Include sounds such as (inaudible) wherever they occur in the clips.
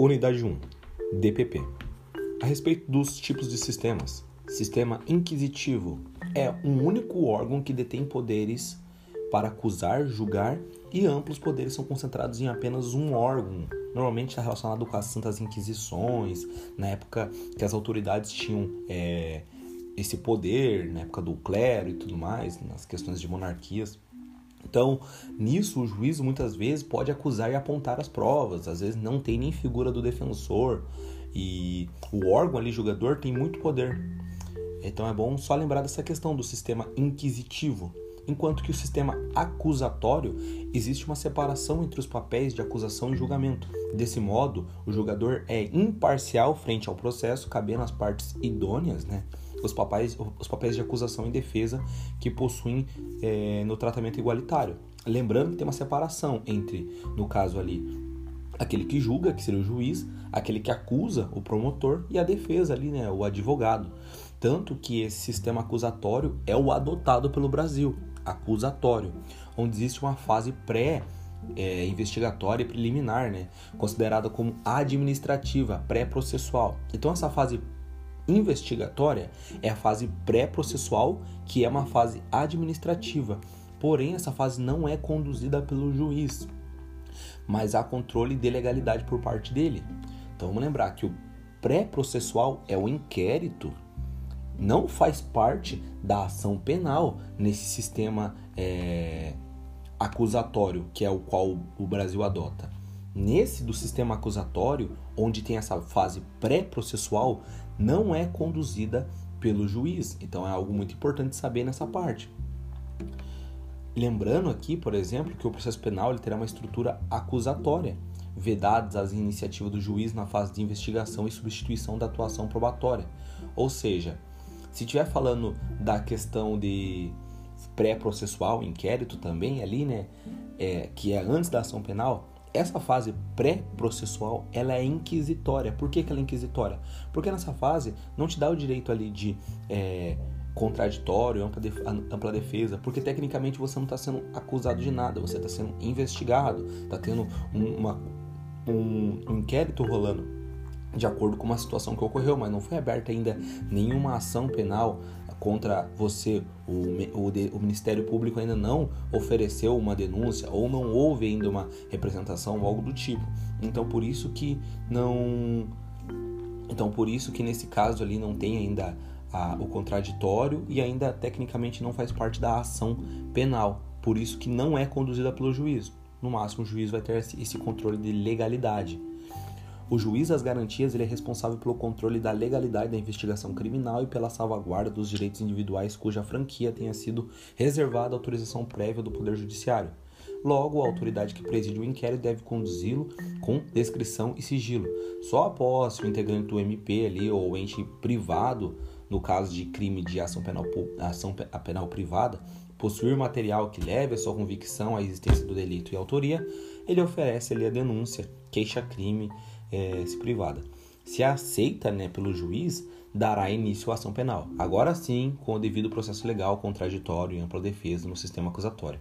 Unidade 1 DPP A respeito dos tipos de sistemas, sistema inquisitivo é um único órgão que detém poderes para acusar, julgar e amplos poderes são concentrados em apenas um órgão. Normalmente está relacionado com as Santas Inquisições, na época que as autoridades tinham é, esse poder, na época do clero e tudo mais, nas questões de monarquias. Então, nisso, o juiz muitas vezes pode acusar e apontar as provas, às vezes não tem nem figura do defensor, e o órgão ali, julgador, tem muito poder. Então é bom só lembrar dessa questão do sistema inquisitivo. Enquanto que o sistema acusatório existe uma separação entre os papéis de acusação e julgamento. Desse modo, o julgador é imparcial frente ao processo, cabendo às partes idôneas, né? Os papéis, os papéis de acusação e defesa que possuem é, no tratamento igualitário. Lembrando que tem uma separação entre, no caso ali, aquele que julga, que seria o juiz, aquele que acusa, o promotor, e a defesa ali, né, o advogado. Tanto que esse sistema acusatório é o adotado pelo Brasil, acusatório, onde existe uma fase pré é, investigatória e preliminar, né, considerada como administrativa, pré-processual. Então essa fase investigatória é a fase pré-processual, que é uma fase administrativa. Porém, essa fase não é conduzida pelo juiz, mas há controle de legalidade por parte dele. Então vamos lembrar que o pré-processual é o inquérito, não faz parte da ação penal nesse sistema é, acusatório, que é o qual o Brasil adota. Nesse do sistema acusatório, onde tem essa fase pré-processual, não é conduzida pelo juiz. Então é algo muito importante saber nessa parte. Lembrando aqui, por exemplo, que o processo penal ele terá uma estrutura acusatória, vedadas as iniciativas do juiz na fase de investigação e substituição da atuação probatória. Ou seja, se estiver falando da questão de pré-processual, inquérito também ali, né, é, que é antes da ação penal, essa fase pré-processual ela é inquisitória. Por que, que ela é inquisitória? Porque nessa fase não te dá o direito ali de é, contraditório, ampla, def ampla defesa, porque tecnicamente você não está sendo acusado de nada, você está sendo investigado, está tendo um, uma, um, um inquérito rolando de acordo com uma situação que ocorreu, mas não foi aberta ainda nenhuma ação penal contra você, o, o, o, Ministério Público ainda não ofereceu uma denúncia ou não houve ainda uma representação ou algo do tipo. Então por isso que não. Então por isso que nesse caso ali não tem ainda a, o contraditório e ainda tecnicamente não faz parte da ação penal. Por isso que não é conduzida pelo juiz. No máximo o juiz vai ter esse controle de legalidade. O juiz das garantias ele é responsável pelo controle da legalidade da investigação criminal e pela salvaguarda dos direitos individuais cuja franquia tenha sido reservada à autorização prévia do Poder Judiciário. Logo, a autoridade que preside o inquérito deve conduzi-lo com descrição e sigilo. Só após o integrante do MP ali ou ente privado, no caso de crime de ação penal, ação penal privada, possuir material que leve a sua convicção à existência do delito e autoria, ele oferece ali a denúncia, queixa-crime é, se privada. Se aceita né, pelo juiz, dará início à ação penal. Agora sim, com o devido processo legal, contraditório e ampla defesa no sistema acusatório.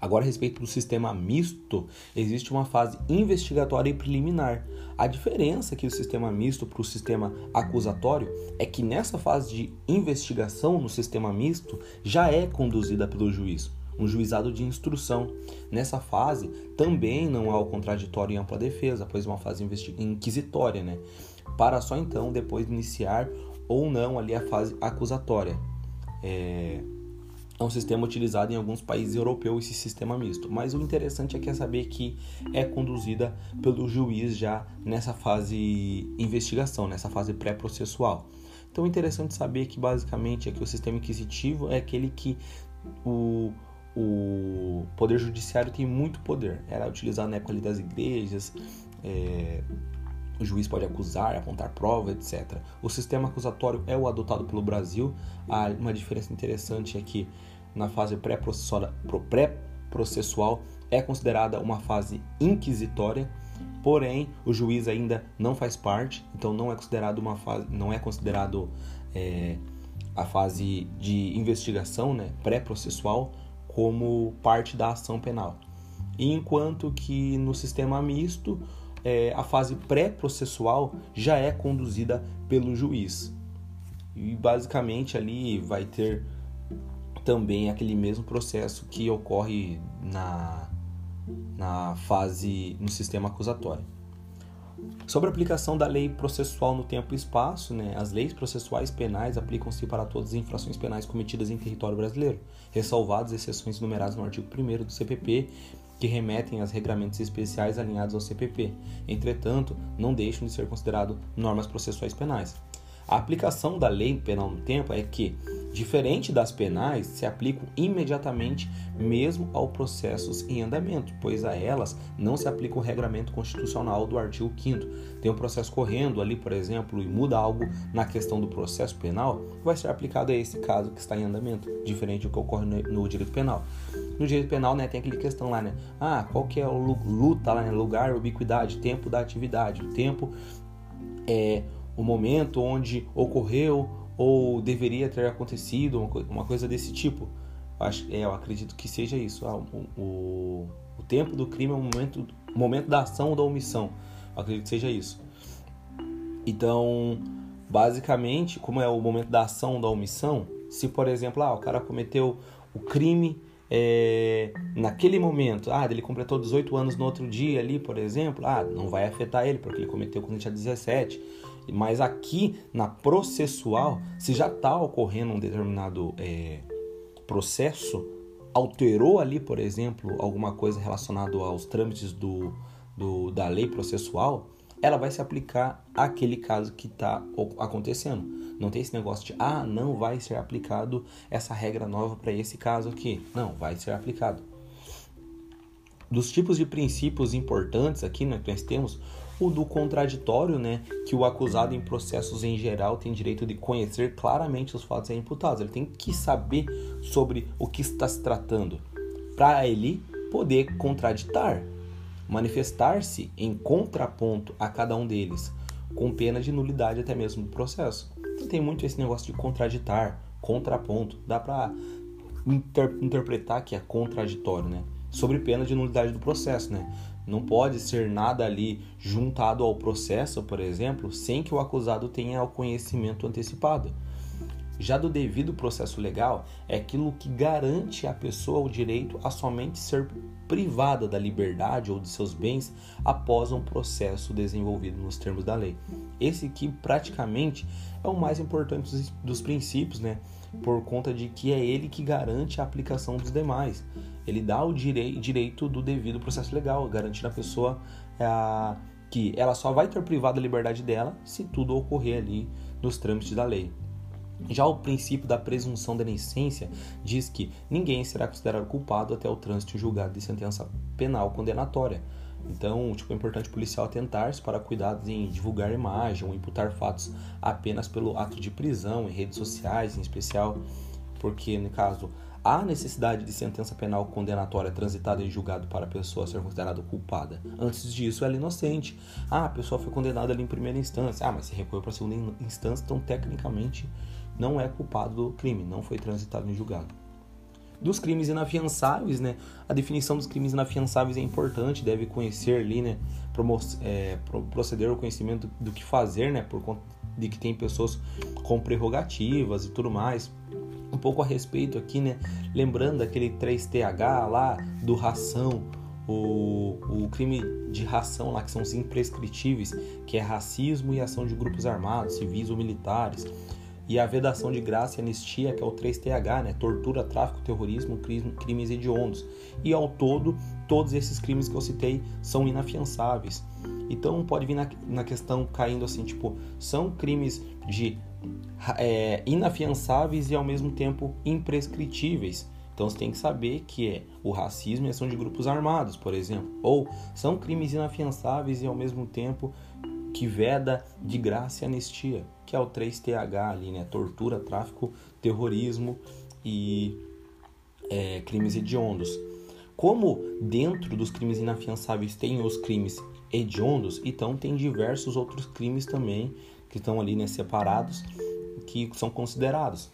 Agora, a respeito do sistema misto, existe uma fase investigatória e preliminar. A diferença que o sistema misto para o sistema acusatório é que nessa fase de investigação no sistema misto já é conduzida pelo juiz um juizado de instrução. Nessa fase, também não há o contraditório em ampla defesa, pois é uma fase inquisitória, né? Para só então depois iniciar ou não ali a fase acusatória. É, é um sistema utilizado em alguns países europeus esse sistema misto, mas o interessante é que é saber que é conduzida pelo juiz já nessa fase investigação, nessa fase pré-processual. Então, interessante saber que basicamente é que o sistema inquisitivo é aquele que o o poder judiciário tem muito poder. Era utilizado na época ali das igrejas, é, o juiz pode acusar, apontar prova, etc. O sistema acusatório é o adotado pelo Brasil. Há uma diferença interessante é que na fase pré-processual é considerada uma fase inquisitória, porém o juiz ainda não faz parte, então não é considerado uma fase, não é considerado é, a fase de investigação, né, pré-processual, como parte da ação penal. Enquanto que no sistema misto, é, a fase pré-processual já é conduzida pelo juiz. E basicamente ali vai ter também aquele mesmo processo que ocorre na, na fase no sistema acusatório. Sobre a aplicação da lei processual no tempo e espaço, né, as leis processuais penais aplicam-se para todas as infrações penais cometidas em território brasileiro, ressalvadas exceções enumeradas no artigo 1 do CPP, que remetem aos regramentos especiais alinhados ao CPP. Entretanto, não deixam de ser considerados normas processuais penais. A aplicação da lei penal no tempo é que, diferente das penais, se aplicam imediatamente mesmo aos processos em andamento, pois a elas não se aplica o regramento constitucional do artigo 5 Tem um processo correndo ali, por exemplo, e muda algo na questão do processo penal, vai ser aplicado a esse caso que está em andamento, diferente do que ocorre no, direito penal. No direito penal, né, tem aquela questão lá, né? Ah, qual que é o luta lá, né? Lugar, ubiquidade, tempo da atividade, o tempo é o momento onde ocorreu ou deveria ter acontecido, uma coisa desse tipo. Acho, é, eu acredito que seja isso. Ah, o, o, o, tempo do crime é o momento, momento da ação ou da omissão. Eu acredito que seja isso. Então, basicamente, como é o momento da ação ou da omissão, se por exemplo, ah, o cara cometeu o crime é, naquele momento, ah, ele completou 18 anos no outro dia ali, por exemplo, ah, não vai afetar ele porque ele cometeu quando ele tinha 17 mas aqui na processual, se já está ocorrendo um determinado é, processo, alterou ali, por exemplo, alguma coisa relacionada aos trâmites do, do, da lei processual, ela vai se aplicar àquele caso que está acontecendo. Não tem esse negócio de, ah, não vai ser aplicado essa regra nova para esse caso aqui. Não, vai ser aplicado. Dos tipos de princípios importantes aqui, né, que nós temos o do contraditório, né, que o acusado em processos em geral tem direito de conhecer claramente os fatos imputados. Ele tem que saber sobre o que está se tratando para ele poder contraditar, manifestar-se em contraponto a cada um deles, com pena de nulidade até mesmo do processo. Então tem muito esse negócio de contraditar, contraponto. Dá para inter interpretar que é contraditório, né? Sobre pena de nulidade do processo, né? Não pode ser nada ali juntado ao processo, por exemplo, sem que o acusado tenha o conhecimento antecipado. Já do devido processo legal é aquilo que garante à pessoa o direito a somente ser privada da liberdade ou de seus bens após um processo desenvolvido nos termos da lei. Esse que praticamente é o mais importante dos, princípios, né? Por conta de que é ele que garante a aplicação dos demais ele dá o direi direito do devido processo legal, garantindo a pessoa é, que ela só vai ter privado a liberdade dela se tudo ocorrer ali nos trâmites da lei. Já o princípio da presunção da inocência diz que ninguém será considerado culpado até o trânsito julgado de sentença penal condenatória. Então, tipo, é importante o policial atentar-se para cuidados em divulgar imagem ou imputar fatos apenas pelo ato de prisão em redes sociais, em especial, porque no caso há necessidade de sentença penal condenatória transitada em julgado para a pessoa ser considerada culpada. Antes disso, ela é inocente. Ah, a pessoa foi condenada ali em primeira instância. Ah, mas se recorreu para a segunda instância, então tecnicamente não é culpado do crime, não foi transitado em julgado. Dos crimes inafiançáveis, né? A definição dos crimes inafiançáveis é importante, deve conhecer ali, né? Promo é, proceder ao conhecimento do que fazer, né? Por conta de que tem pessoas com prerrogativas e tudo mais um pouco a respeito aqui, né? Lembrando aquele 3TH lá do ração, o, o crime de ração lá, que são os imprescritíveis, que é racismo e ação de grupos armados, civis ou militares. E a vedação de graça e anistia, que é o 3TH, né? Tortura, tráfico, terrorismo, crimes hediondos. E ao todo, todos esses crimes que eu citei são inafiançáveis. Então pode vir na, na questão caindo assim, tipo, são crimes de é, inafiançáveis e ao mesmo tempo imprescritíveis. Então você tem que saber que é o racismo e ação de grupos armados, por exemplo, ou são crimes inafiançáveis e ao mesmo tempo que veda de graça e anistia, que é o 3TH ali, né? Tortura, tráfico, terrorismo e é, crimes hediondos. Como dentro dos crimes inafiançáveis tem os crimes hediondos, então tem diversos outros crimes também que estão ali né, separados, que são considerados.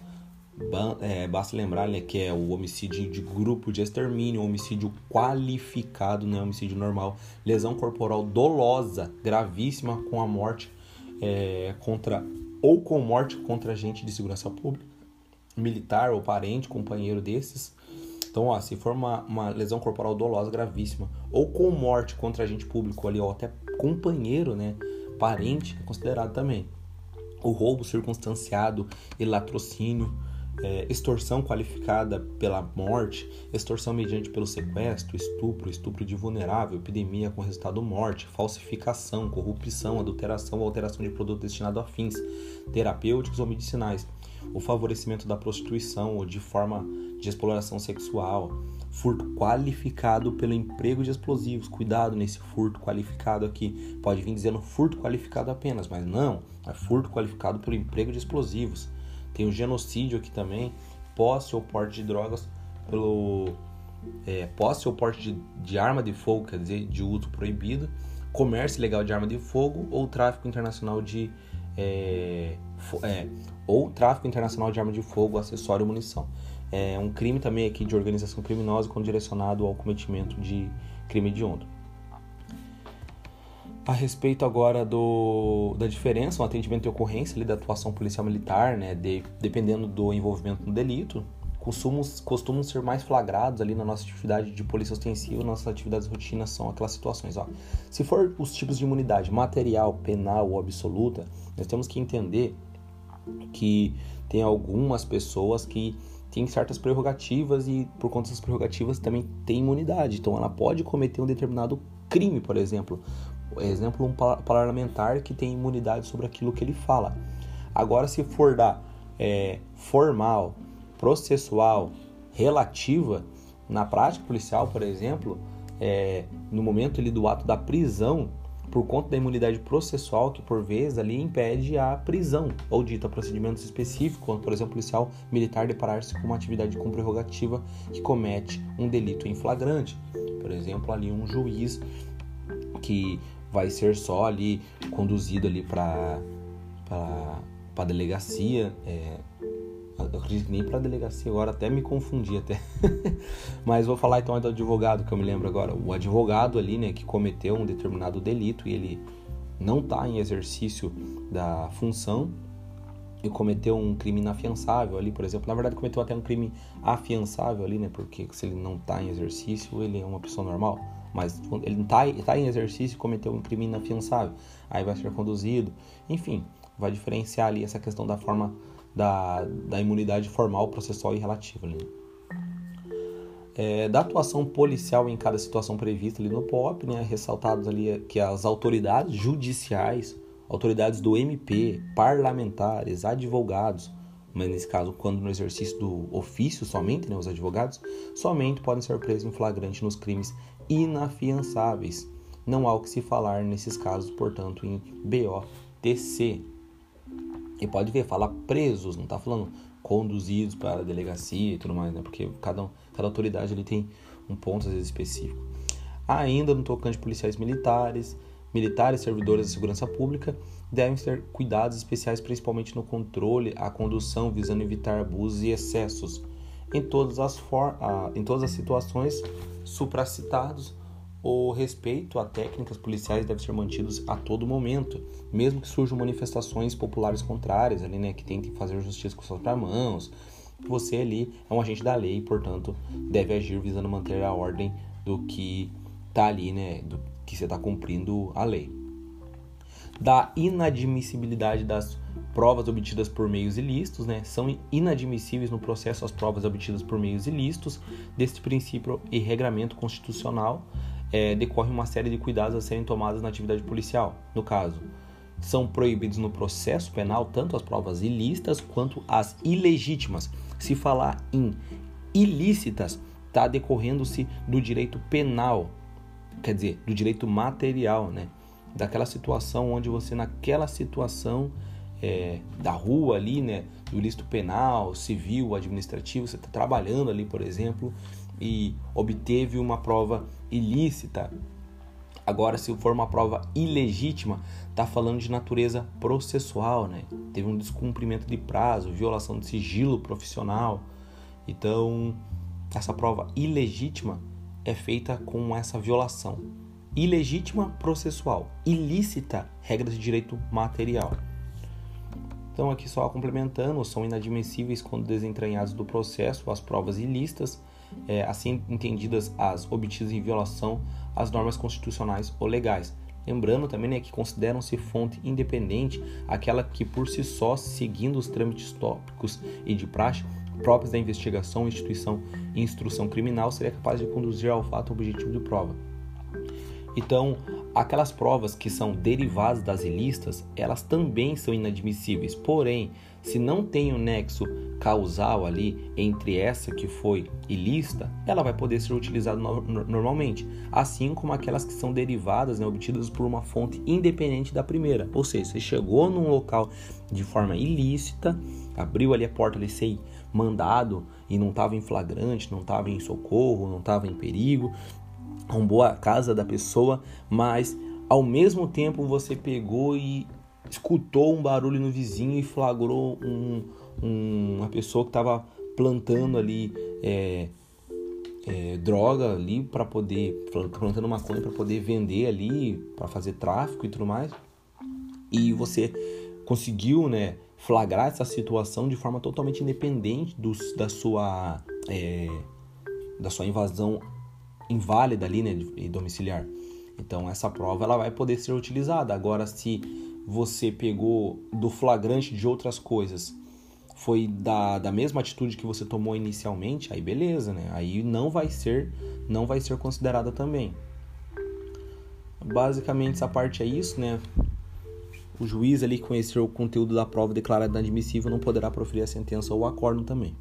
é, basta lembrar né, que é o homicídio de grupo de extermínio, homicídio qualificado, não é homicídio normal, lesão corporal dolosa, gravíssima, com a morte é, contra ou com morte contra agente de segurança pública, militar ou parente, companheiro desses. Então, ó, se for uma, uma lesão corporal dolosa gravíssima ou com morte contra agente público ali, ou até companheiro, né, parente, é considerado também. O roubo circunstanciado e latrocínio, é, extorsão qualificada pela morte, extorsão mediante pelo sequestro, estupro, estupro de vulnerável, epidemia com resultado morte, falsificação, corrupção, adulteração ou alteração de produto destinado a fins terapêuticos ou medicinais, o favorecimento da prostituição ou de forma de exploração sexual, furto qualificado pelo emprego de explosivos. Cuidado nesse furto qualificado aqui. Pode vir dizendo furto qualificado apenas, mas não, é furto qualificado pelo emprego de explosivos tem o genocídio aqui também, posse ou porte de drogas pelo é, posse ou porte de, de, arma de fogo, quer dizer, de uso proibido, comércio ilegal de arma de fogo ou tráfico internacional de é, é, ou tráfico internacional de arma de fogo, acessório ou munição. É um crime também aqui de organização criminosa quando direcionado ao cometimento de crime hediondo. A respeito agora do, da diferença, o atendimento de ocorrência ali, da atuação policial militar, né, de, dependendo do envolvimento no delito, costumam, costumam ser mais flagrados ali na nossa atividade de polícia ostensiva, nossas atividades rotinas são aquelas situações. Ó. Se for os tipos de imunidade material, penal ou absoluta, nós temos que entender que tem algumas pessoas que têm certas prerrogativas e por conta dessas prerrogativas também tem imunidade. Então ela pode cometer um determinado crime, por exemplo, exemplo, um parlamentar que tem imunidade sobre aquilo que ele fala. Agora, se for da é, formal, processual, relativa, na prática policial, por exemplo, é, no momento ali do ato da prisão, por conta da imunidade processual, que por vezes ali impede a prisão, ou dita procedimentos específicos, quando, por exemplo, policial militar deparar-se com uma atividade com prerrogativa que comete um delito em flagrante. Por exemplo, ali um juiz que vai ser só ali conduzido ali para para delegacia. É, eu acredito nem para delegacia agora, até me confundi até. (laughs) Mas vou falar então do advogado que eu me lembro agora. O advogado ali, né, que cometeu um determinado delito e ele não está em exercício da função e cometeu um crime inafiançável ali, por exemplo. Na verdade, cometeu até um crime afiançável ali, né? Porque se ele não está em exercício, ele é uma pessoa normal mas ele está tá em exercício e cometeu um crime inafiançável, aí vai ser conduzido, enfim, vai diferenciar ali essa questão da forma da, da imunidade formal, processual e relativa. Ali. É, da atuação policial em cada situação prevista ali no POP, né, ressaltados ali que as autoridades judiciais, autoridades do MP, parlamentares, advogados, mas nesse caso, quando no exercício do ofício somente, né, os advogados, somente podem ser presos em flagrante nos crimes inafiançáveis. Não há o que se falar nesses casos, portanto, em BOTC. E pode ver, fala presos, não está falando conduzidos para a delegacia e tudo mais, né? Porque cada, cada autoridade ali tem um ponto às vezes específico. Ainda no tocante policiais militares, militares servidores da segurança pública devem ter cuidados especiais, principalmente no controle, a condução, visando evitar abusos e excessos em todas as, for em todas as situações supracitados, o respeito a técnicas policiais deve ser mantido a todo momento, mesmo que surjam manifestações populares contrárias, ali, né, que tentem fazer justiça com suas próprias mãos. Você ali é um agente da lei, e, portanto, deve agir visando manter a ordem do que está ali, né, do que você está cumprindo a lei. Da inadmissibilidade das provas obtidas por meios ilícitos, né, são inadmissíveis no processo as provas obtidas por meios ilícitos. Deste princípio e regramento constitucional é, decorre uma série de cuidados a serem tomados na atividade policial. No caso, são proibidos no processo penal tanto as provas ilícitas quanto as ilegítimas. Se falar em ilícitas, está decorrendo-se do direito penal, quer dizer, do direito material, né? Daquela situação onde você, naquela situação, é, da rua ali, né, do ilícito penal, civil, administrativo, você está trabalhando ali, por exemplo, e obteve uma prova ilícita, Agora, se for uma prova ilegítima, tá falando de natureza processual, né? Teve um descumprimento de prazo, violação de sigilo profissional. Então, essa prova ilegítima é feita com essa violação. Ilegítima processual, ilícita regras de direito material. Então, aqui só complementando, são inadmissíveis quando desentranhados do processo as provas ilícitas, é, assim entendidas as obtidas em violação às normas constitucionais ou legais. Lembrando também né, que consideram-se fonte independente aquela que por si só, seguindo os trâmites tópicos e de praxe próprios da investigação, instituição e instrução criminal, seria capaz de conduzir ao fato objetivo de prova. Então, aquelas provas que são derivadas das ilícitas, elas também são inadmissíveis. Porém, se não tem um nexo causal ali entre essa que foi ilícita, ela vai poder ser utilizada no normalmente, assim como aquelas que são derivadas, né, obtidas por uma fonte independente da primeira. Ou seja, você chegou num local de forma ilícita, abriu ali a porta ali, sei, mandado e não estava em flagrante, não estava em socorro, não estava em perigo, arrombou a casa da pessoa, mas ao mesmo tempo você pegou e escutou um barulho no vizinho e flagrou um, um, uma pessoa que estava plantando ali é, é, droga ali para poder plantando maconha para poder vender ali para fazer tráfico e tudo mais. E você conseguiu né flagrar essa situação de forma totalmente independente dos, da sua é, da sua invasão inválida ali né domiciliar. Então essa prova ela vai poder ser utilizada. Agora se você pegou do flagrante de outras coisas foi da, da mesma atitude que você tomou inicialmente, aí beleza, né? Aí não vai ser não vai ser considerada também. Basicamente essa parte é isso, né? O juiz ali conhecer o conteúdo da prova declarada inadmissível não poderá proferir a sentença ou acordo também.